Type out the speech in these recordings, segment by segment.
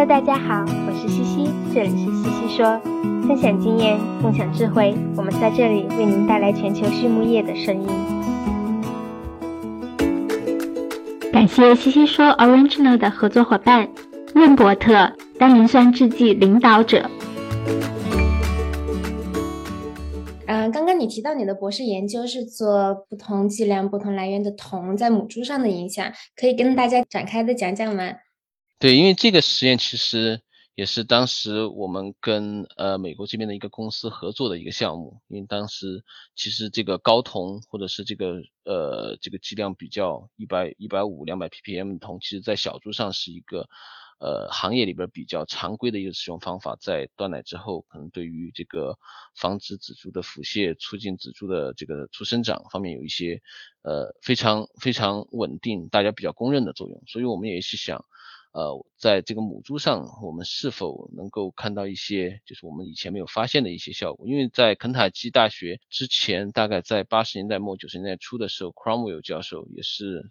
Hello，大家好，我是西西，这里是西西说，分享经验，共享智慧，我们在这里为您带来全球畜牧业的声音。感谢西西说 Original 的合作伙伴润伯特单磷酸制剂领导者。嗯，刚刚你提到你的博士研究是做不同剂量、不同来源的铜在母猪上的影响，可以跟大家展开的讲讲吗？对，因为这个实验其实也是当时我们跟呃美国这边的一个公司合作的一个项目，因为当时其实这个高铜或者是这个呃这个剂量比较一百一百五两百 ppm 的铜，其实在小猪上是一个。呃，行业里边比较常规的一个使用方法，在断奶之后，可能对于这个防止仔猪的腹泻、促进仔猪的这个畜生长方面有一些呃非常非常稳定、大家比较公认的作用。所以我们也是想，呃，在这个母猪上，我们是否能够看到一些就是我们以前没有发现的一些效果？因为在肯塔基大学之前，大概在八十年代末九十年代初的时候，Cromwell 教授也是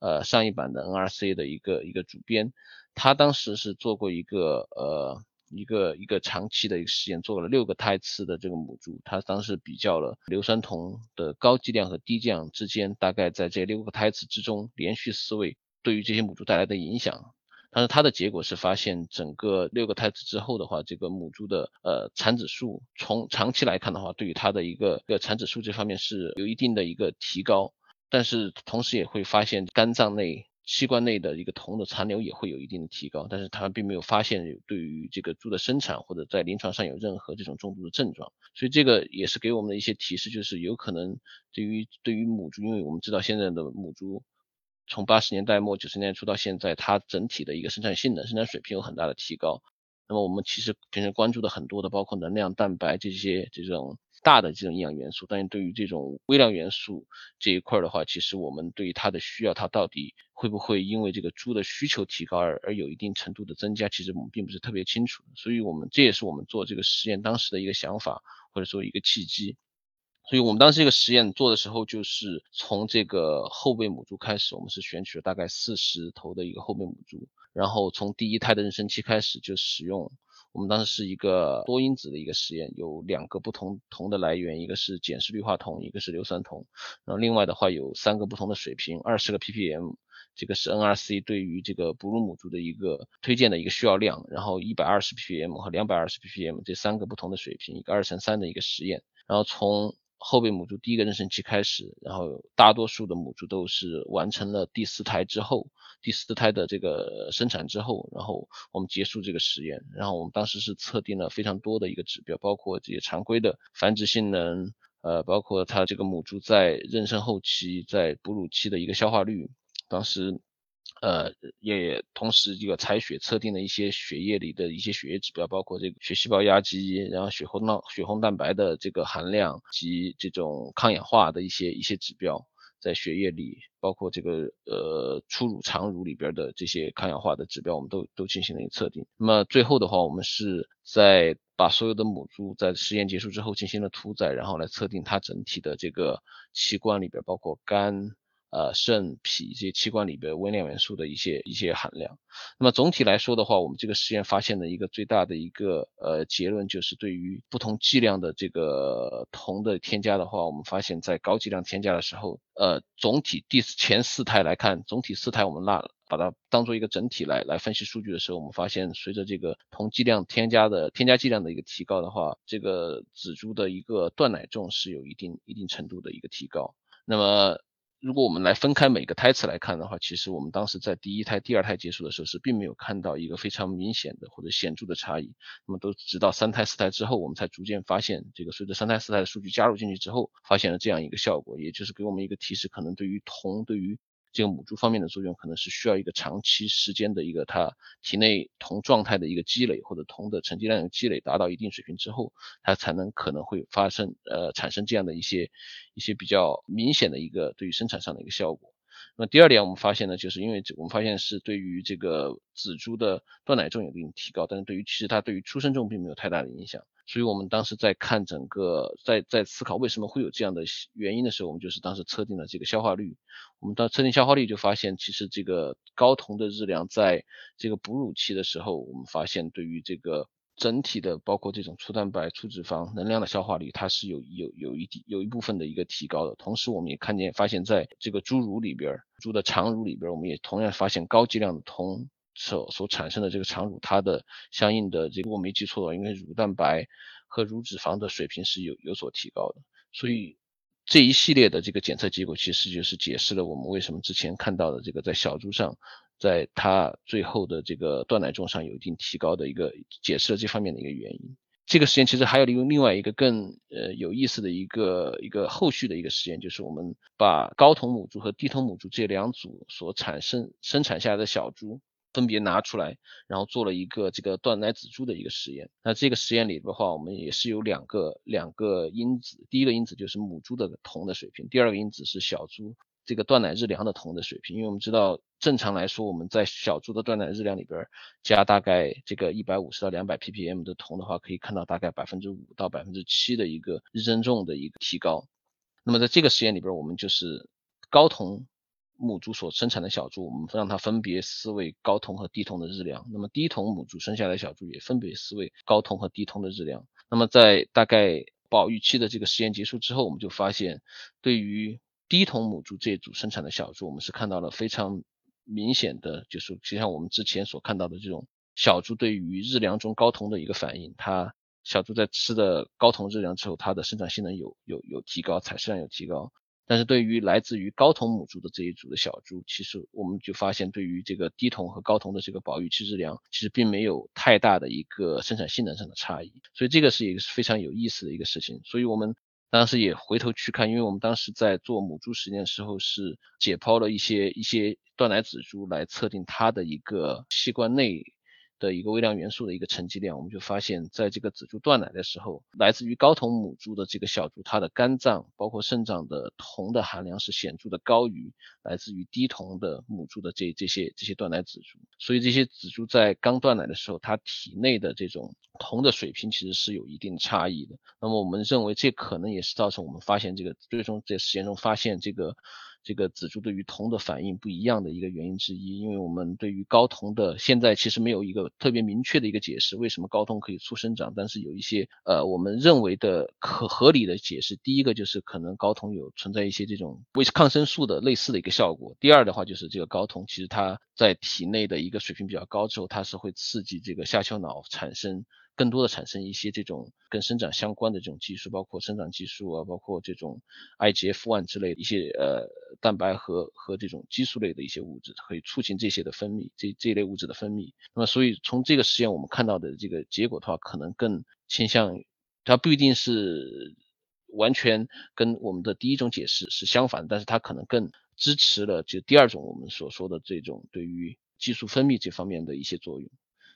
呃上一版的 NRC 的一个一个主编。他当时是做过一个呃一个一个长期的一个实验，做了六个胎次的这个母猪，他当时比较了硫酸铜的高剂量和低剂量之间，大概在这六个胎次之中连续四位对于这些母猪带来的影响。但是它的结果是发现，整个六个胎次之后的话，这个母猪的呃产子数从长期来看的话，对于它的一个个产子数这方面是有一定的一个提高，但是同时也会发现肝脏内。器官内的一个铜的残留也会有一定的提高，但是他并没有发现有对于这个猪的生产或者在临床上有任何这种中毒的症状，所以这个也是给我们的一些提示，就是有可能对于对于母猪，因为我们知道现在的母猪从八十年代末九十年代初到现在，它整体的一个生产性能、生产水平有很大的提高。那么我们其实平时关注的很多的，包括能量、蛋白这些这种。大的这种营养元素，但是对于这种微量元素这一块的话，其实我们对于它的需要，它到底会不会因为这个猪的需求提高而而有一定程度的增加，其实我们并不是特别清楚。所以，我们这也是我们做这个实验当时的一个想法，或者说一个契机。所以我们当时这个实验做的时候，就是从这个后备母猪开始，我们是选取了大概四十头的一个后备母猪，然后从第一胎的妊娠期开始就使用。我们当时是一个多因子的一个实验，有两个不同铜的来源，一个是碱式氯化铜，一个是硫酸铜。然后另外的话有三个不同的水平，二十个 ppm，这个是 NRC 对于这个哺乳母猪的一个推荐的一个需要量。然后一百二十 ppm 和两百二十 ppm 这三个不同的水平，一个二乘三的一个实验。然后从后备母猪第一个妊娠期开始，然后大多数的母猪都是完成了第四胎之后。第四胎的这个生产之后，然后我们结束这个实验，然后我们当时是测定了非常多的一个指标，包括这些常规的繁殖性能，呃，包括它这个母猪在妊娠后期、在哺乳期的一个消化率，当时，呃，也同时这个采血测定了一些血液里的一些血液指标，包括这个血细胞压积，然后血红蛋血红蛋白的这个含量及这种抗氧化的一些一些指标。在血液里，包括这个呃初乳、长乳里边的这些抗氧化的指标，我们都都进行了一个测定。那么最后的话，我们是在把所有的母猪在实验结束之后进行了屠宰，然后来测定它整体的这个器官里边，包括肝。呃，肾、脾这些器官里边微量元素的一些一些含量。那么总体来说的话，我们这个实验发现的一个最大的一个呃结论就是，对于不同剂量的这个铜的添加的话，我们发现在高剂量添加的时候，呃，总体第前四胎来看，总体四胎我们拉把它当做一个整体来来分析数据的时候，我们发现随着这个铜剂量添加的添加剂量的一个提高的话，这个仔猪的一个断奶重是有一定一定程度的一个提高。那么如果我们来分开每个胎次来看的话，其实我们当时在第一胎、第二胎结束的时候是并没有看到一个非常明显的或者显著的差异。那么都直到三胎、四胎之后，我们才逐渐发现，这个随着三胎、四胎的数据加入进去之后，发现了这样一个效果，也就是给我们一个提示，可能对于铜对于。这个母猪方面的作用可能是需要一个长期时间的一个它体内铜状态的一个积累，或者铜的沉积量的积累达到一定水平之后，它才能可能会发生呃产生这样的一些一些比较明显的一个对于生产上的一个效果。那么第二点我们发现呢，就是因为我们发现是对于这个仔猪的断奶重有一定提高，但是对于其实它对于出生重并没有太大的影响。所以我们当时在看整个，在在思考为什么会有这样的原因的时候，我们就是当时测定了这个消化率。我们当测定消化率就发现，其实这个睾酮的日量在这个哺乳期的时候，我们发现对于这个整体的包括这种粗蛋白、粗脂肪能量的消化率，它是有有有一有一部分的一个提高的。同时，我们也看见发现在这个猪乳里边，猪的肠乳里边，我们也同样发现高剂量的酮。所所产生的这个肠乳，它的相应的这个我没记错的话，应该乳蛋白和乳脂肪的水平是有有所提高的。所以这一系列的这个检测结果，其实就是解释了我们为什么之前看到的这个在小猪上，在它最后的这个断奶重上有一定提高的一个解释了这方面的一个原因。这个实验其实还有另另外一个更呃有意思的一个一个后续的一个实验，就是我们把高酮母猪和低酮母猪这两组所产生生产下来的小猪。分别拿出来，然后做了一个这个断奶仔猪的一个实验。那这个实验里的话，我们也是有两个两个因子，第一个因子就是母猪的铜的水平，第二个因子是小猪这个断奶日粮的铜的水平。因为我们知道，正常来说，我们在小猪的断奶日粮里边加大概这个一百五十到两百 ppm 的铜的话，可以看到大概百分之五到百分之七的一个日增重的一个提高。那么在这个实验里边，我们就是高铜。母猪所生产的小猪，我们让它分别饲喂高酮和低酮的日粮。那么低酮母猪生下来小猪也分别饲喂高酮和低酮的日粮。那么在大概保育期的这个实验结束之后，我们就发现，对于低酮母猪这一组生产的小猪，我们是看到了非常明显的，就是就像我们之前所看到的这种小猪对于日粮中高酮的一个反应。它小猪在吃的高酮日粮之后，它的生产性能有有有提高，采食量有提高。但是对于来自于高酮母猪的这一组的小猪，其实我们就发现，对于这个低酮和高酮的这个保育期日粮，其实并没有太大的一个生产性能上的差异。所以这个是一个非常有意思的一个事情。所以我们当时也回头去看，因为我们当时在做母猪实验的时候，是解剖了一些一些断奶仔猪来测定它的一个器官内。的一个微量元素的一个沉积量，我们就发现，在这个仔猪断奶的时候，来自于高酮母猪的这个小猪，它的肝脏包括肾脏的铜的含量是显著的高于来自于低铜的母猪的这这些这些断奶仔猪。所以这些仔猪在刚断奶的时候，它体内的这种铜的水平其实是有一定差异的。那么我们认为，这可能也是造成我们发现这个最终在实验中发现这个。这个仔猪对于铜的反应不一样的一个原因之一，因为我们对于高酮的现在其实没有一个特别明确的一个解释，为什么高酮可以促生长？但是有一些呃我们认为的可合理的解释，第一个就是可能高酮有存在一些这种为抗生素的类似的一个效果，第二的话就是这个高酮其实它在体内的一个水平比较高之后，它是会刺激这个下丘脑产生。更多的产生一些这种跟生长相关的这种激素，包括生长激素啊，包括这种 IGF-1 之类的一些呃蛋白和和这种激素类的一些物质，可以促进这些的分泌，这这一类物质的分泌。那么，所以从这个实验我们看到的这个结果的话，可能更倾向于它不一定是完全跟我们的第一种解释是相反，但是它可能更支持了就第二种我们所说的这种对于激素分泌这方面的一些作用。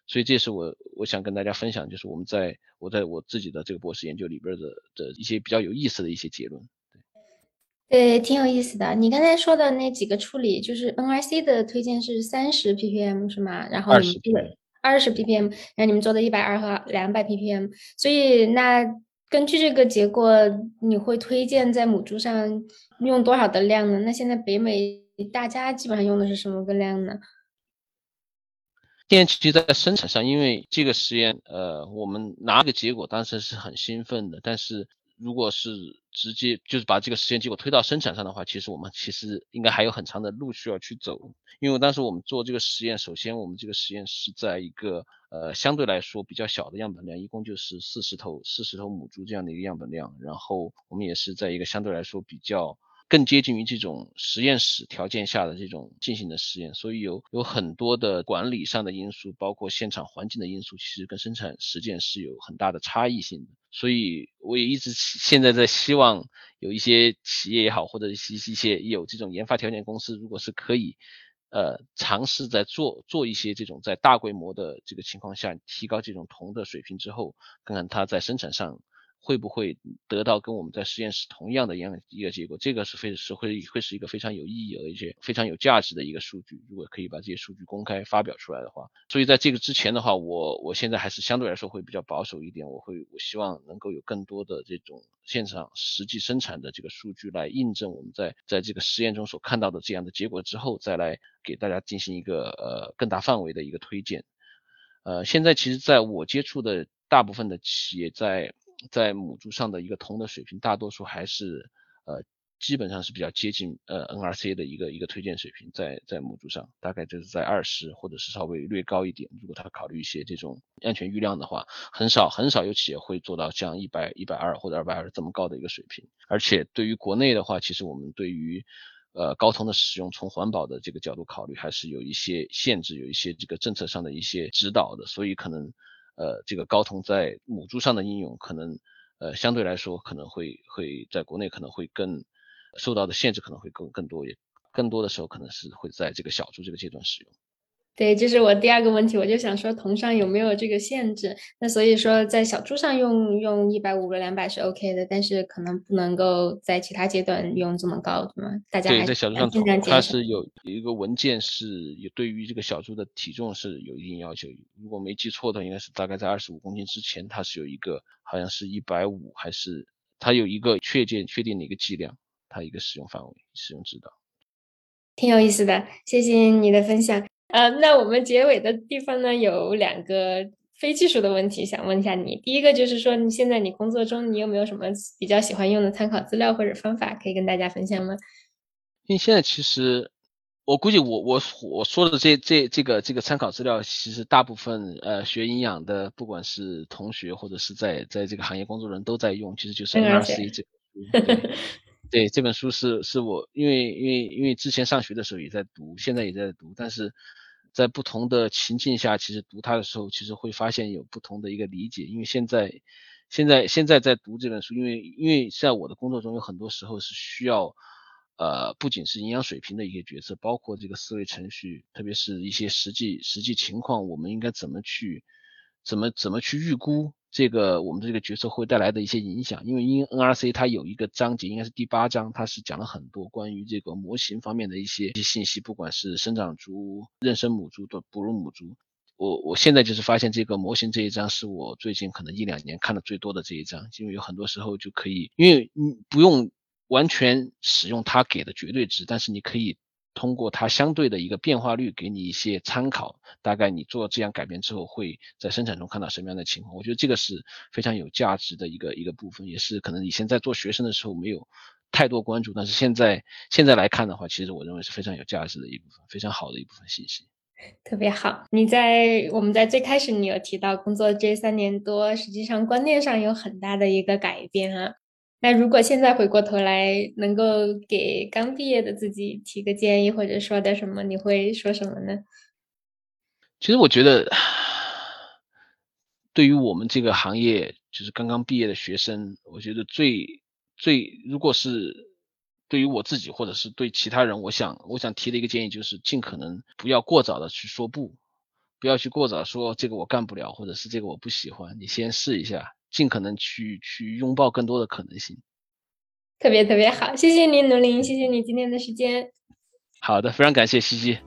所以这是我我想跟大家分享，就是我们在我在我自己的这个博士研究里边的的一些比较有意思的一些结论。对，挺有意思的。你刚才说的那几个处理，就是 NRC 的推荐是三十 ppm 是吗？然后二十 ppm，二十 ppm，然后你们做的一百二和两百 ppm。所以那根据这个结果，你会推荐在母猪上用多少的量呢？那现在北美大家基本上用的是什么个量呢？电其实在生产上，因为这个实验，呃，我们拿个结果当时是很兴奋的。但是如果是直接就是把这个实验结果推到生产上的话，其实我们其实应该还有很长的路需要去走。因为当时我们做这个实验，首先我们这个实验是在一个呃相对来说比较小的样本量，一共就是四十头四十头母猪这样的一个样本量。然后我们也是在一个相对来说比较。更接近于这种实验室条件下的这种进行的实验，所以有有很多的管理上的因素，包括现场环境的因素，其实跟生产实践是有很大的差异性的。所以我也一直现在在希望有一些企业也好，或者一些一些有这种研发条件公司，如果是可以，呃，尝试在做做一些这种在大规模的这个情况下提高这种铜的水平之后，看看它在生产上。会不会得到跟我们在实验室同样的样一个结果？这个是非是会会是一个非常有意义而且非常有价值的一个数据。如果可以把这些数据公开发表出来的话，所以在这个之前的话，我我现在还是相对来说会比较保守一点。我会我希望能够有更多的这种现场实际生产的这个数据来印证我们在在这个实验中所看到的这样的结果之后，再来给大家进行一个呃更大范围的一个推荐。呃，现在其实在我接触的大部分的企业在。在母猪上的一个铜的水平，大多数还是呃基本上是比较接近呃 NRC 的一个一个推荐水平，在在母猪上大概就是在二十或者是稍微略高一点。如果他考虑一些这种安全预量的话，很少很少有企业会做到像一百一百二或者二百二这么高的一个水平。而且对于国内的话，其实我们对于呃高铜的使用，从环保的这个角度考虑，还是有一些限制，有一些这个政策上的一些指导的，所以可能。呃，这个高通在母猪上的应用，可能呃相对来说可能会会在国内可能会更受到的限制可能会更更多，也更多的时候可能是会在这个小猪这个阶段使用。对，这是我第二个问题，我就想说铜上有没有这个限制？那所以说在小猪上用用一百五个两百是 OK 的，但是可能不能够在其他阶段用这么高，对吗？大家对在小猪上，它是有一个文件是有对于这个小猪的体重是有一定要求，如果没记错的，应该是大概在二十五公斤之前，它是有一个好像是一百五还是它有一个确定确定的一个剂量，它一个使用范围使用指导。挺有意思的，谢谢你的分享。呃，那我们结尾的地方呢，有两个非技术的问题想问一下你。第一个就是说，你现在你工作中你有没有什么比较喜欢用的参考资料或者方法可以跟大家分享吗？因为现在其实我估计我我我说的这这这个这个参考资料，其实大部分呃学营养的，不管是同学或者是在在这个行业工作人都在用，其实就是 NRC 这个。对这本书是是我因为因为因为之前上学的时候也在读，现在也在读，但是在不同的情境下，其实读它的时候，其实会发现有不同的一个理解。因为现在现在现在在读这本书，因为因为在我的工作中有很多时候是需要，呃，不仅是营养水平的一些决策，包括这个思维程序，特别是一些实际实际情况，我们应该怎么去怎么怎么去预估。这个我们这个决策会带来的一些影响，因为因 NRC 它有一个章节，应该是第八章，它是讲了很多关于这个模型方面的一些一些信息，不管是生长猪、妊娠母猪的哺乳母猪，我我现在就是发现这个模型这一章是我最近可能一两年看的最多的这一章，因为有很多时候就可以，因为你不用完全使用它给的绝对值，但是你可以。通过它相对的一个变化率，给你一些参考，大概你做这样改变之后，会在生产中看到什么样的情况？我觉得这个是非常有价值的一个一个部分，也是可能以前在做学生的时候没有太多关注，但是现在现在来看的话，其实我认为是非常有价值的一部分，非常好的一部分信息。特别好，你在我们在最开始你有提到工作这三年多，实际上观念上有很大的一个改变啊。那如果现在回过头来，能够给刚毕业的自己提个建议，或者说点什么，你会说什么呢？其实我觉得，对于我们这个行业，就是刚刚毕业的学生，我觉得最最，如果是对于我自己，或者是对其他人，我想我想提的一个建议就是，尽可能不要过早的去说不，不要去过早说这个我干不了，或者是这个我不喜欢，你先试一下。尽可能去去拥抱更多的可能性，特别特别好，谢谢你努力，谢谢你今天的时间。好的，非常感谢西西。